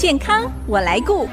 健康我来顾。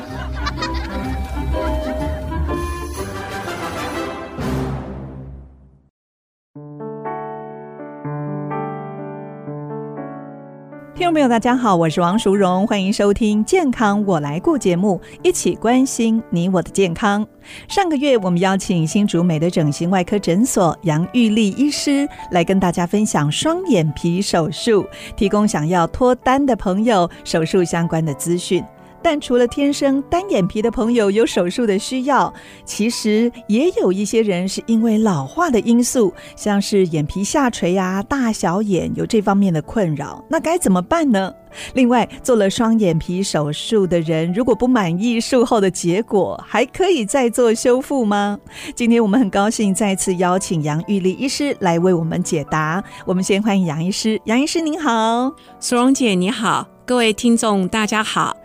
众朋友，大家好，我是王淑荣，欢迎收听《健康我来过》节目，一起关心你我的健康。上个月，我们邀请新竹美的整形外科诊所杨玉丽医师来跟大家分享双眼皮手术，提供想要脱单的朋友手术相关的资讯。但除了天生单眼皮的朋友有手术的需要，其实也有一些人是因为老化的因素，像是眼皮下垂啊、大小眼有这方面的困扰，那该怎么办呢？另外，做了双眼皮手术的人，如果不满意术后的结果，还可以再做修复吗？今天我们很高兴再次邀请杨玉丽医师来为我们解答。我们先欢迎杨医师，杨医师您好，苏荣姐你好，各位听众大家好。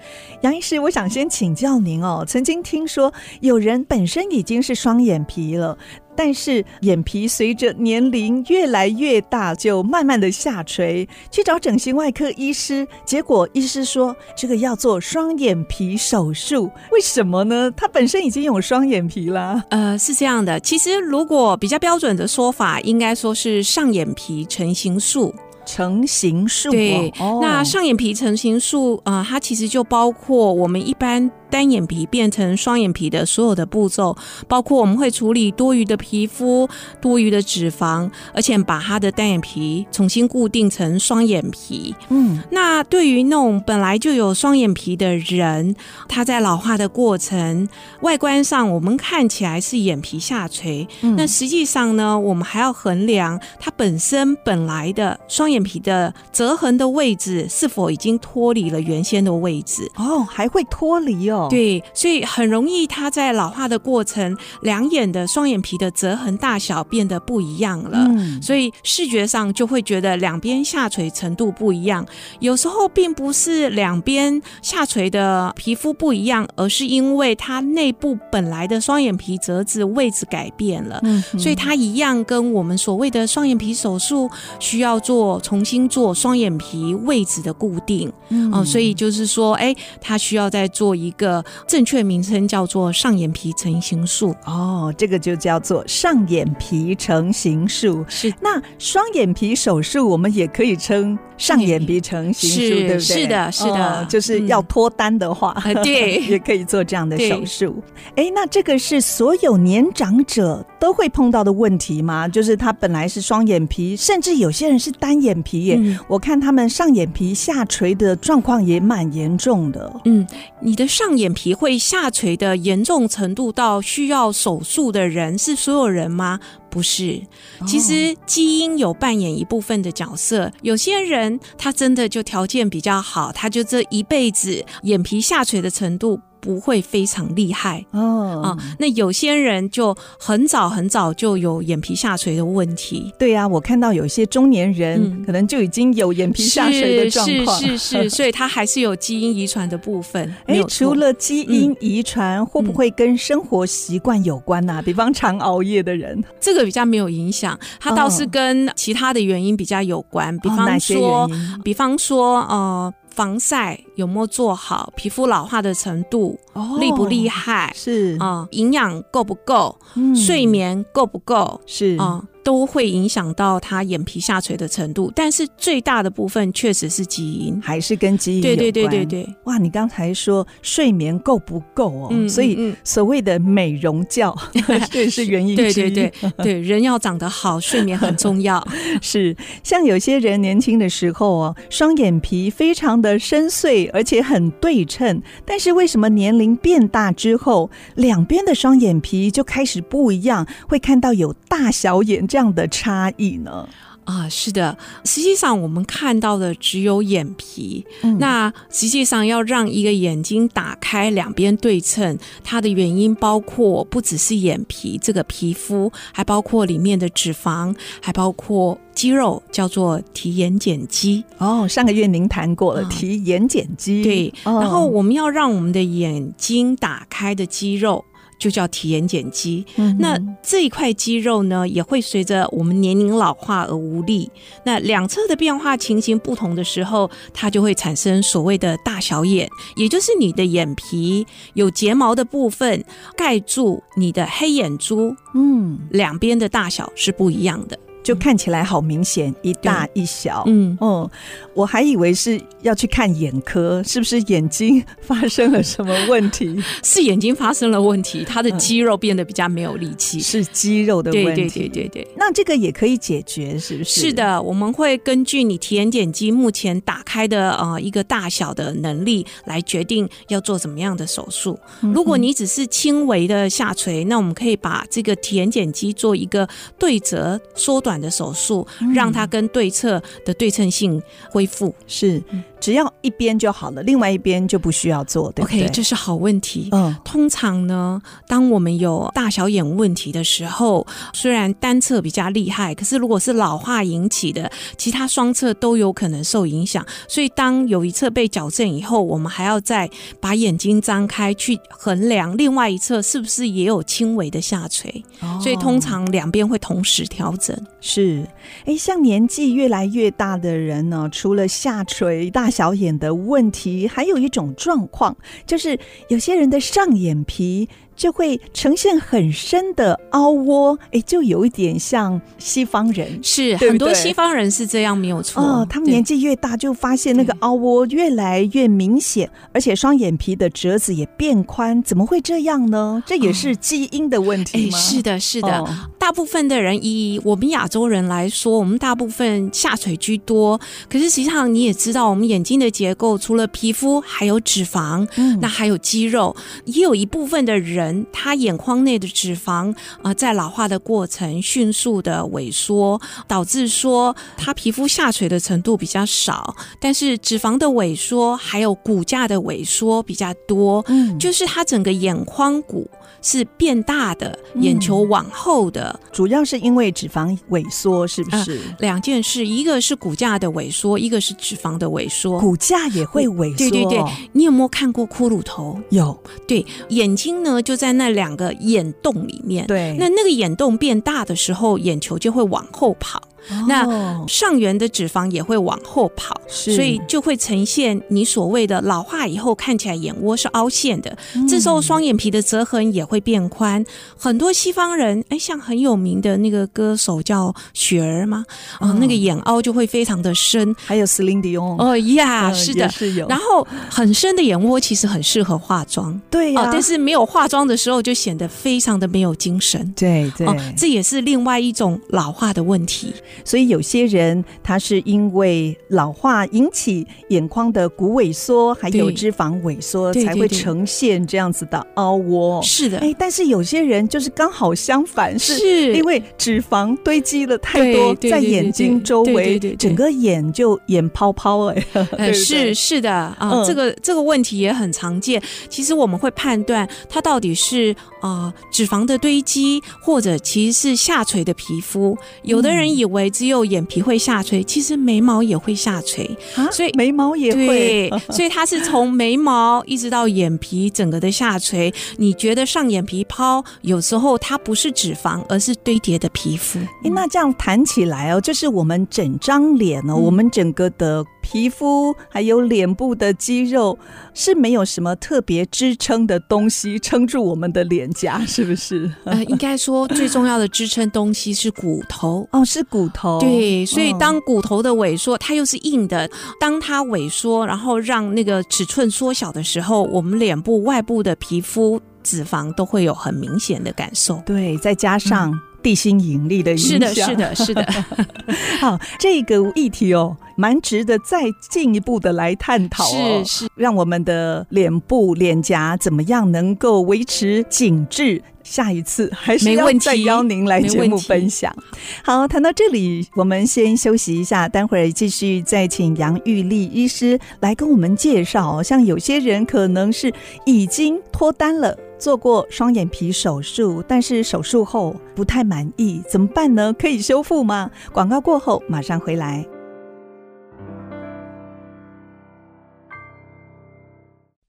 杨医师，我想先请教您哦。曾经听说有人本身已经是双眼皮了，但是眼皮随着年龄越来越大，就慢慢的下垂，去找整形外科医师，结果医师说这个要做双眼皮手术，为什么呢？他本身已经有双眼皮了。呃，是这样的，其实如果比较标准的说法，应该说是上眼皮成型术。成型术，对，哦、那上眼皮成型术啊、呃，它其实就包括我们一般。单眼皮变成双眼皮的所有的步骤，包括我们会处理多余的皮肤、多余的脂肪，而且把他的单眼皮重新固定成双眼皮。嗯，那对于那种本来就有双眼皮的人，他在老化的过程，外观上我们看起来是眼皮下垂，嗯、那实际上呢，我们还要衡量它本身本来的双眼皮的折痕的位置是否已经脱离了原先的位置。哦，还会脱离哦。对，所以很容易，它在老化的过程，两眼的双眼皮的折痕大小变得不一样了，嗯，所以视觉上就会觉得两边下垂程度不一样。有时候并不是两边下垂的皮肤不一样，而是因为它内部本来的双眼皮折子位置改变了，嗯，所以它一样跟我们所谓的双眼皮手术需要做重新做双眼皮位置的固定，嗯，所以就是说，哎，它需要再做一个。正确名称叫做上眼皮成形术哦，这个就叫做上眼皮成形术。是，那双眼皮手术我们也可以称上眼皮成型术，是对不对？是的，是的，哦、就是要脱单的话，嗯、对，也可以做这样的手术。哎，那这个是所有年长者都会碰到的问题吗？就是他本来是双眼皮，甚至有些人是单眼皮耶。嗯、我看他们上眼皮下垂的状况也蛮严重的。嗯，你的上眼皮会下垂的严重程度到需要手术的人是所有人吗？不是，其实基因有扮演一部分的角色。有些人他真的就条件比较好，他就这一辈子眼皮下垂的程度。不会非常厉害哦啊，那有些人就很早很早就有眼皮下垂的问题。对呀、啊，我看到有些中年人、嗯、可能就已经有眼皮下垂的状况，是是是，是，所以他还是有基因遗传的部分。哎，除了基因遗传，嗯、会不会跟生活习惯有关呢、比方常熬夜的人，这个比较没有影响，它倒是跟其他的原因比较有关。比方说，哦、比方说，呃。防晒有没有做好？皮肤老化的程度、哦、厉不厉害？是啊，营养够不够？嗯、睡眠够不够？是啊。都会影响到他眼皮下垂的程度，但是最大的部分确实是基因，还是跟基因有关。对对对对对，哇，你刚才说睡眠够不够哦？嗯、所以所谓的美容觉，这、嗯、是原因之一。对对对对，人要长得好，睡眠很重要。是，像有些人年轻的时候哦，双眼皮非常的深邃，而且很对称，但是为什么年龄变大之后，两边的双眼皮就开始不一样，会看到有大小眼？这样的差异呢？啊，是的，实际上我们看到的只有眼皮。嗯、那实际上要让一个眼睛打开，两边对称，它的原因包括不只是眼皮这个皮肤，还包括里面的脂肪，还包括肌肉，叫做提眼睑肌。哦，上个月您谈过了、嗯、提眼睑肌。对，哦、然后我们要让我们的眼睛打开的肌肉。就叫体眼睑肌。嗯、那这一块肌肉呢，也会随着我们年龄老化而无力。那两侧的变化情形不同的时候，它就会产生所谓的大小眼，也就是你的眼皮有睫毛的部分盖住你的黑眼珠，嗯，两边的大小是不一样的。就看起来好明显，一大一小。嗯哦，我还以为是要去看眼科，是不是眼睛发生了什么问题？是眼睛发生了问题，他的肌肉变得比较没有力气，嗯、是肌肉的问题。对对对对对。那这个也可以解决，是不是？是的，我们会根据你提眼瞼肌目前打开的呃一个大小的能力来决定要做怎么样的手术。嗯、如果你只是轻微的下垂，那我们可以把这个提眼瞼肌做一个对折缩短的手术，让它跟对侧的对称性恢复。是。只要一边就好了，另外一边就不需要做，对不对？OK，这是好问题。嗯，通常呢，当我们有大小眼问题的时候，虽然单侧比较厉害，可是如果是老化引起的，其他双侧都有可能受影响。所以，当有一侧被矫正以后，我们还要再把眼睛张开去衡量另外一侧是不是也有轻微的下垂。哦，所以，通常两边会同时调整。是，哎，像年纪越来越大的人呢，除了下垂大小眼的问题，还有一种状况，就是有些人的上眼皮。就会呈现很深的凹窝，哎，就有一点像西方人，是很多西方人是这样，没有错。哦，他们年纪越大，就发现那个凹窝越来越明显，而且双眼皮的褶子也变宽，怎么会这样呢？这也是基因的问题吗？哎、哦，是的，是的。哦、大部分的人以我们亚洲人来说，我们大部分下垂居多。可是实际上你也知道，我们眼睛的结构除了皮肤，还有脂肪，嗯，那还有肌肉，也有一部分的人。人他眼眶内的脂肪啊、呃，在老化的过程迅速的萎缩，导致说他皮肤下垂的程度比较少，但是脂肪的萎缩还有骨架的萎缩比较多，嗯，就是他整个眼眶骨是变大的，眼球往后的，嗯、主要是因为脂肪萎缩，是不是？呃、两件事，一个是骨架的萎缩，一个是脂肪的萎缩，骨架也会萎缩。对对对，你有没有看过骷髅头？有。对，眼睛呢就。就在那两个眼洞里面，对，那那个眼洞变大的时候，眼球就会往后跑。那上缘的脂肪也会往后跑，所以就会呈现你所谓的老化以后看起来眼窝是凹陷的。嗯、这时候双眼皮的折痕也会变宽。很多西方人，哎，像很有名的那个歌手叫雪儿吗，啊、哦，那个眼凹就会非常的深。还有 Celine Dion 哦呀，嗯、是的，是有。然后很深的眼窝其实很适合化妆，对呀、啊哦。但是没有化妆的时候就显得非常的没有精神。对对、哦，这也是另外一种老化的问题。所以有些人他是因为老化引起眼眶的骨萎缩，还有脂肪萎缩，才会呈现这样子的凹窝。是的，哎，但是有些人就是刚好相反，是因为脂肪堆积了太多在眼睛周围，整个眼就眼泡泡哎。呃，是是的啊，嗯、这个这个问题也很常见。其实我们会判断它到底是啊、呃、脂肪的堆积，或者其实是下垂的皮肤。有的人以为只有眼皮会下垂，其实眉毛也会下垂，啊、所以眉毛也会，所以它是从眉毛一直到眼皮整个的下垂。你觉得上眼皮泡，有时候它不是脂肪，而是堆叠的皮肤。哎，那这样谈起来哦，就是我们整张脸哦，嗯、我们整个的。皮肤还有脸部的肌肉是没有什么特别支撑的东西撑住我们的脸颊，是不是？呃，应该说最重要的支撑东西是骨头哦，是骨头。对，所以当骨头的萎缩，它又是硬的，当它萎缩，然后让那个尺寸缩小的时候，我们脸部外部的皮肤脂肪都会有很明显的感受。对，再加上地心引力的影响，是的，是的，是的。好，这个议题哦。蛮值得再进一步的来探讨哦，是是，让我们的脸部脸颊怎么样能够维持紧致？下一次还是要再邀您来节目分享。好，谈到这里，我们先休息一下，待会儿继续再请杨玉丽医师来跟我们介绍。像有些人可能是已经脱单了，做过双眼皮手术，但是手术后不太满意，怎么办呢？可以修复吗？广告过后马上回来。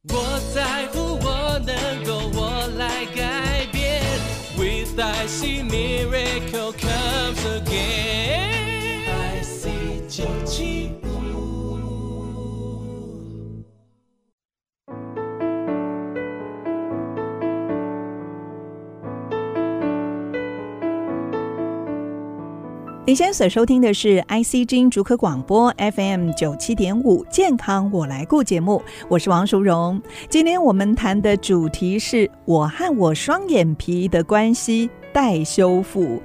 我在乎，我能够，我来改 I see miracle 所收听的是 IC 之音竹科广播 FM 九七点五健康我来顾节目，我是王淑荣。今天我们谈的主题是我和我双眼皮的关系。待修复，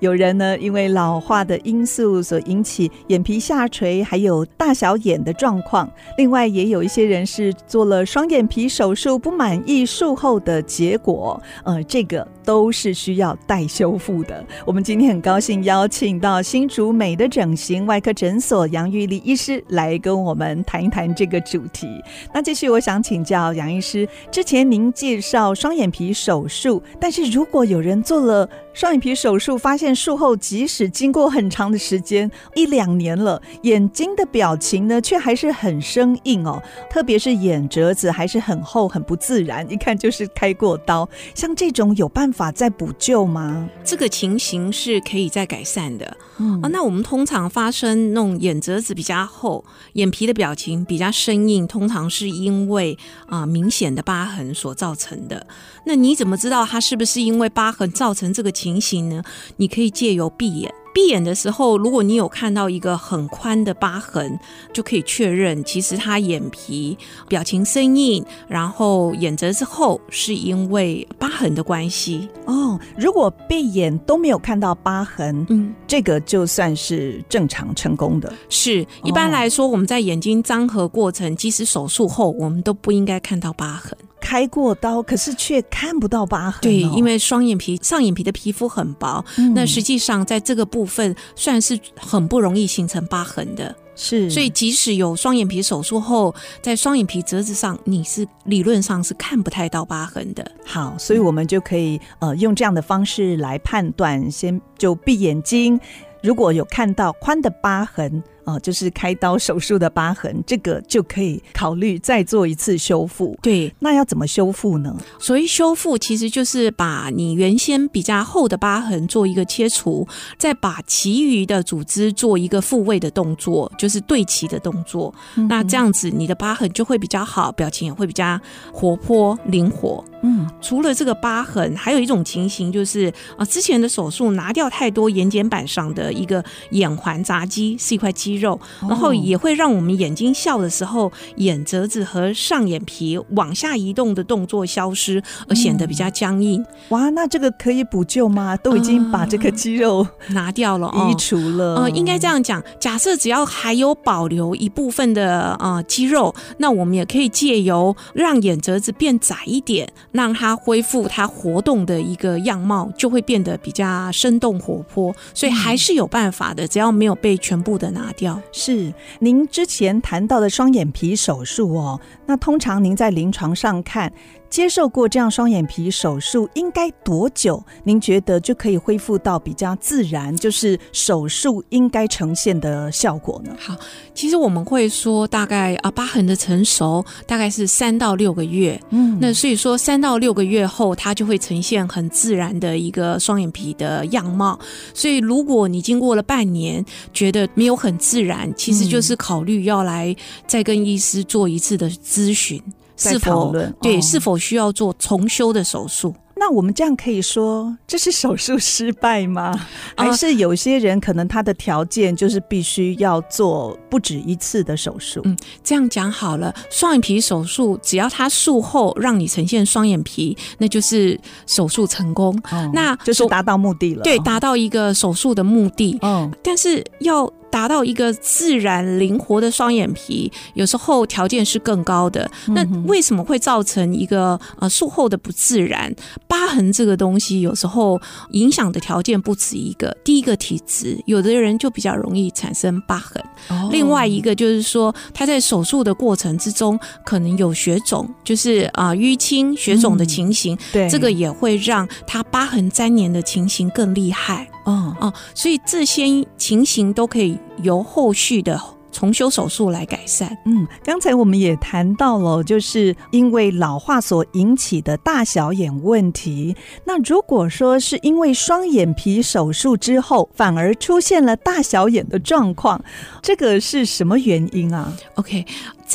有人呢，因为老化的因素所引起眼皮下垂，还有大小眼的状况。另外，也有一些人是做了双眼皮手术不满意术后的结果，呃，这个都是需要待修复的。我们今天很高兴邀请到新竹美的整形外科诊所杨玉丽医师来跟我们谈一谈这个主题。那继续，我想请教杨医师，之前您介绍双眼皮手术，但是如果有人做了双眼皮手术发现术后，即使经过很长的时间，一两年了，眼睛的表情呢，却还是很生硬哦。特别是眼褶子还是很厚，很不自然，一看就是开过刀。像这种有办法再补救吗？这个情形是可以再改善的。嗯，那我们通常发生那种眼褶子比较厚，眼皮的表情比较生硬，通常是因为啊、呃、明显的疤痕所造成的。那你怎么知道它是不是因为疤痕造成？这个情形呢，你可以借由闭眼。闭眼的时候，如果你有看到一个很宽的疤痕，就可以确认，其实他眼皮表情生硬，然后眼褶之后是因为疤痕的关系。哦，如果闭眼都没有看到疤痕，嗯，这个就算是正常成功的。是，一般来说，我们在眼睛张合过程，即使手术后，我们都不应该看到疤痕。开过刀，可是却看不到疤痕哦。对，因为双眼皮上眼皮的皮肤很薄，嗯，那实际上在这个部分算是很不容易形成疤痕的。是，所以即使有双眼皮手术后，在双眼皮折子上，你是理论上是看不太到疤痕的。好，所以我们就可以呃用这样的方式来判断，先就闭眼睛，如果有看到宽的疤痕。哦，就是开刀手术的疤痕，这个就可以考虑再做一次修复。对，那要怎么修复呢？所以修复，其实就是把你原先比较厚的疤痕做一个切除，再把其余的组织做一个复位的动作，就是对齐的动作。嗯。那这样子，你的疤痕就会比较好，表情也会比较活泼灵活。嗯，除了这个疤痕，还有一种情形就是啊，之前的手术拿掉太多眼睑板上的一个眼环匝肌，是一块肌。肌肉，然后也会让我们眼睛笑的时候，眼褶子和上眼皮往下移动的动作消失，而显得比较僵硬。嗯、哇，那这个可以补救吗？都已经把这个肌肉 拿掉了，移除了。呃，应该这样讲，假设只要还有保留一部分的呃肌肉，那我们也可以借由让眼褶子变窄一点，让它恢复它活动的一个样貌，就会变得比较生动活泼。所以还是有办法的，只要没有被全部的拿掉。是您之前谈到的双眼皮手术哦，那通常您在临床上看，接受过这样双眼皮手术应该多久？您觉得就可以恢复到比较自然，就是手术应该呈现的效果呢？好，其实我们会说大概啊，疤痕的成熟大概是三到六个月。嗯，那所以说三到六个月后，它就会呈现很自然的一个双眼皮的样貌。所以如果你经过了半年觉得没有很自然，其实就是考虑要来再跟医师做一次的咨询。是否对？是否需要做重修的手术？那我们这样可以说这是手术失败吗？还是有些人可能他的条件就是必须要做不止一次的手术？嗯，这样讲好了，双眼皮手术只要他术后让你呈现双眼皮，那就是手术成功。哦，那就是达到目的了。对，达到一个手术的目的。嗯，但是要。达到一个自然灵活的双眼皮，有时候条件是更高的。那为什么会造成一个呃术后的不自然？疤痕这个东西有时候影响的条件不止一个。第一个体质，有的人就比较容易产生疤痕。哦。另外一个就是说，他在手术的过程之中可能有血肿，就是啊淤青、血肿的情形。嗯。对，这个也会让他疤痕粘连的情形更厉害。哦哦，所以这些情形都可以由后续的重修手术来改善。嗯，刚才我们也谈到了，就是因为老化所引起的大小眼问题。那如果说是因为双眼皮手术之后，反而出现了大小眼的状况，这个是什么原因啊？OK。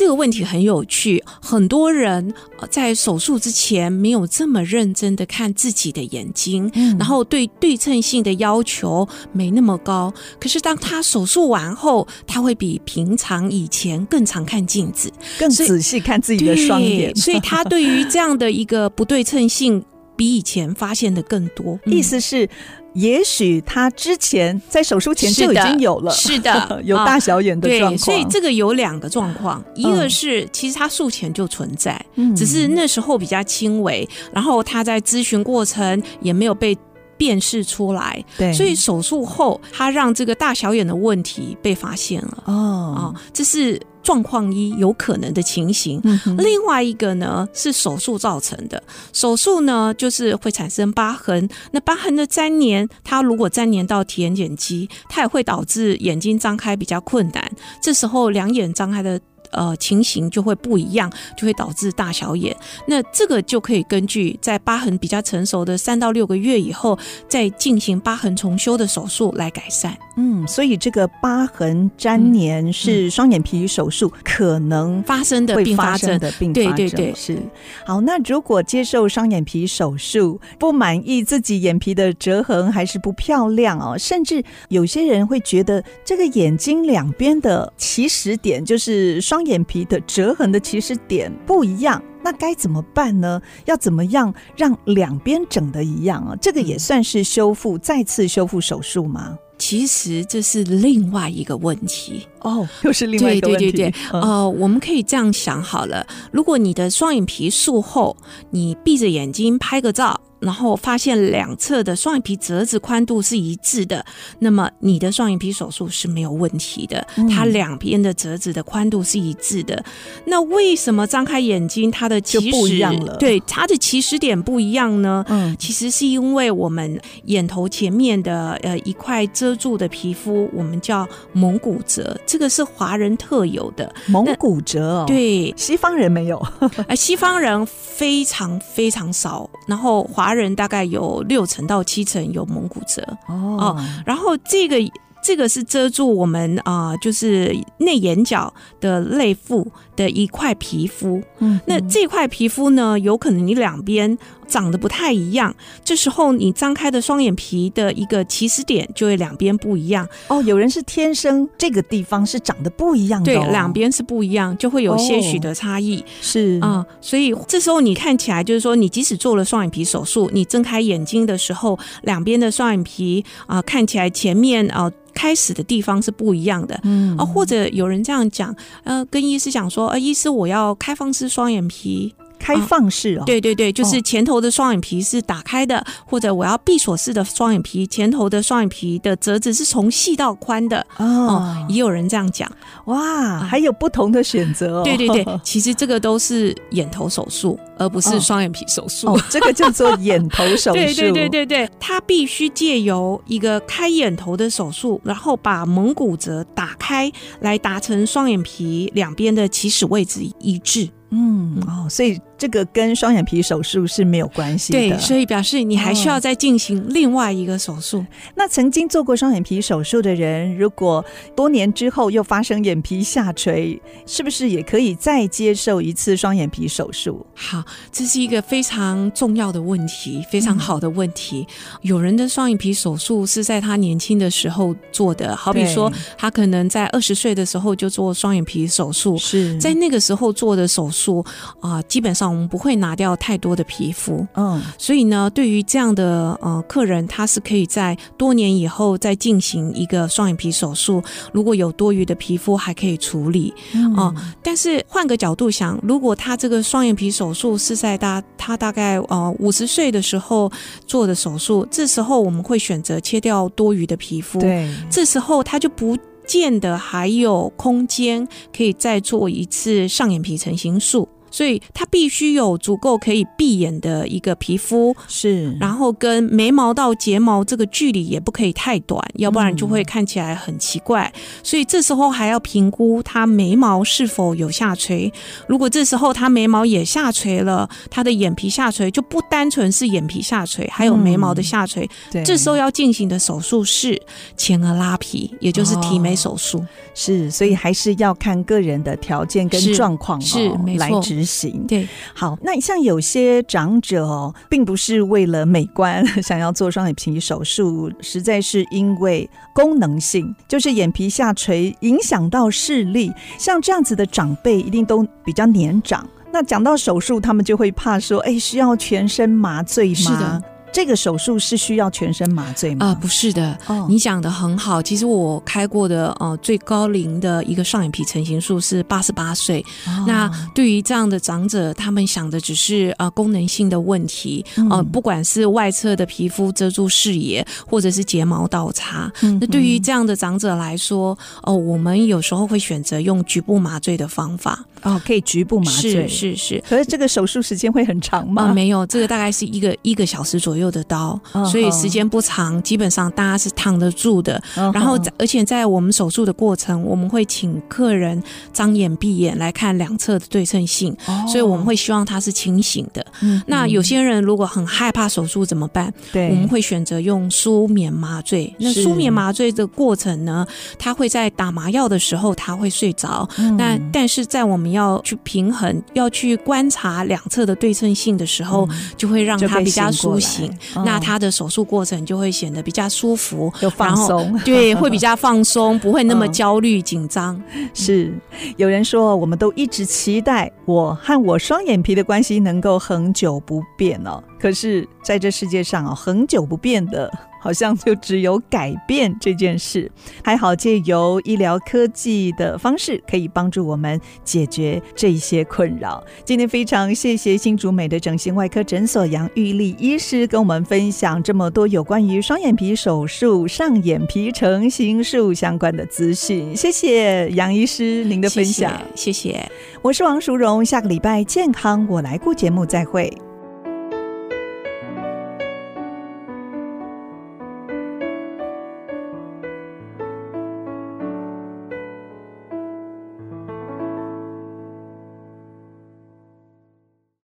这个问题很有趣，很多人在手术之前没有这么认真的看自己的眼睛，嗯、然后对对称性的要求没那么高。可是当他手术完后，他会比平常以前更常看镜子，更仔细看自己的双眼，所以，所以他对于这样的一个不对称性比以前发现的更多。嗯、意思是。也许他之前在手术前就已经有了，是的，是 的有大小眼的状况。对，所以这个有两个状况，一个是其实他术前就存在，嗯，只是那时候比较轻微，然后他在咨询过程也没有被辨识出来，对，所以手术后他让这个大小眼的问题被发现了。哦，哦，这是。状况一有可能的情形，嗯、另外一个呢是手术造成的。手术呢就是会产生疤痕，那疤痕的粘连，它如果粘连到提眼瞼肌，它也会导致眼睛张开比较困难。这时候两眼张开的。呃，情形就会不一样，就会导致大小眼。那这个就可以根据在疤痕比较成熟的三到六个月以后，再进行疤痕重修的手术来改善。嗯，所以这个疤痕粘连是双眼皮手术可能发生的并发症的并发症。对对对，是。好，那如果接受双眼皮手术，不满意自己眼皮的折痕还是不漂亮哦，甚至有些人会觉得这个眼睛两边的起始点就是双。双眼皮的折痕的起始点不一样，那该怎么办呢？要怎么样让两边整的一样啊？这个也算是修复，再次修复手术吗？其实这是另外一个问题哦，又是另外一个问题。对对对对，呃、嗯，我们可以这样想好了，如果你的双眼皮术后，你闭着眼睛拍个照。然后发现两侧的双眼皮折子宽度是一致的，那么你的双眼皮手术是没有问题的。它两边的折子的宽度是一致的。那为什么张开眼睛它的起始不一样了？对，它的起始点不一样呢？嗯，其实是因为我们眼头前面的呃一块遮住的皮肤，我们叫蒙古褶，这个是华人特有的蒙古褶哦。对，西方人没有，呃，西方人非常非常少。然后华华人大概有六成到七成有蒙古褶哦，哦，然后这个这个是遮住我们啊、呃，就是内眼角的内腹的一块皮肤。嗯，那这块皮肤呢，有可能你两边。长得不太一样，这时候你张开的双眼皮的一个起始点就会两边不一样哦。有人是天生这个地方是长得不一样的，哦，对，两边是不一样，就会有些许的差异。哦、是啊、嗯，所以这时候你看起来就是说，你即使做了双眼皮手术，你睁开眼睛的时候，两边的双眼皮啊、呃，看起来前面啊、呃、开始的地方是不一样的。嗯啊，或者有人这样讲，呃，跟医师讲说，呃，医师我要开放式双眼皮。开放式哦，对对对，就是前头的双眼皮是打开的，或者我要闭锁式的双眼皮，前头的双眼皮的折子是从细到宽的哦，也有人这样讲，哇，还有不同的选择哦。对对对，其实这个都是眼头手术，而不是双眼皮手术。这个叫做眼头手术。对对对对对，它必须借由一个开眼头的手术，然后把蒙古褶打开，来达成双眼皮两边的起始位置一致。嗯哦，所以这个跟双眼皮手术是没有关系的。对，所以表示你还需要再进行另外一个手术。哦。那曾经做过双眼皮手术的人，如果多年之后又发生眼皮下垂，是不是也可以再接受一次双眼皮手术？好，这是一个非常重要的问题，非常好的问题。嗯、有人的双眼皮手术是在他年轻的时候做的，好比说他可能在二十岁的时候就做双眼皮手术，是在那个时候做的手术。说啊，基本上我们不会拿掉太多的皮肤，嗯，所以呢，对于这样的呃客人，他是可以在多年以后再进行一个双眼皮手术，如果有多余的皮肤还可以处理，嗯、呃，但是换个角度想，如果他这个双眼皮手术是在大他大概呃五十岁的时候做的手术，这时候我们会选择切掉多余的皮肤，对，这时候他就不。见得还有空间可以再做一次上眼皮成型术。所以它必须有足够可以闭眼的一个皮肤，是，然后跟眉毛到睫毛这个距离也不可以太短，要不然就会看起来很奇怪。嗯、所以这时候还要评估他眉毛是否有下垂。如果这时候他眉毛也下垂了，他的眼皮下垂就不单纯是眼皮下垂，还有眉毛的下垂。嗯、对，这时候要进行的手术是前额拉皮，也就是提眉手术。哦、是，所以还是要看个人的条件跟状况、哦、是，是没错来执行。对，好，那像有些长者哦，并不是为了美观 想要做双眼皮手术，实在是因为功能性，就是眼皮下垂影响到视力。像这样子的长辈，一定都比较年长。那讲到手术，他们就会怕说，哎，需要全身麻醉吗？是的。这个手术是需要全身麻醉吗？啊、呃，不是的。哦，你讲的很好。其实我开过的呃最高龄的一个上眼皮成型术是八十八岁。哦、那对于这样的长者，他们想的只是呃功能性的问题。呃，嗯、不管是外侧的皮肤遮住视野，或者是睫毛倒插。嗯、那对于这样的长者来说，哦、呃，我们有时候会选择用局部麻醉的方法。哦，可以局部麻醉。是是是。可是这个手术时间会很长吗？呃、没有，这个大概是一个一个小时左右。用得到，所以时间不长，基本上大家是躺得住的。然后，而且在我们手术的过程，我们会请客人张眼闭眼来看两侧的对称性，所以我们会希望他是清醒的。那有些人如果很害怕手术怎么办？对，我们会选择用舒眠麻醉。那舒眠麻醉的过程呢，他会在打麻药的时候他会睡着。那但是在我们要去平衡、要去观察两侧的对称性的时候，就会让他比较苏醒。那他的手术过程就会显得比较舒服，又放松，对，会比较放松，不会那么焦虑紧张。是，有人说，我们都一直期待我和我双眼皮的关系能够恒久不变哦。可是，在这世界上哦，恒久不变的。好像就只有改变这件事，还好借由医疗科技的方式，可以帮助我们解决这一些困扰。今天非常谢谢新竹美的整形外科诊所杨玉丽医师跟我们分享这么多有关于双眼皮手术、上眼皮成型术相关的资讯。谢谢杨医师您的分享，谢谢。谢谢。我是王淑荣，下个礼拜健康我来顾节目再会。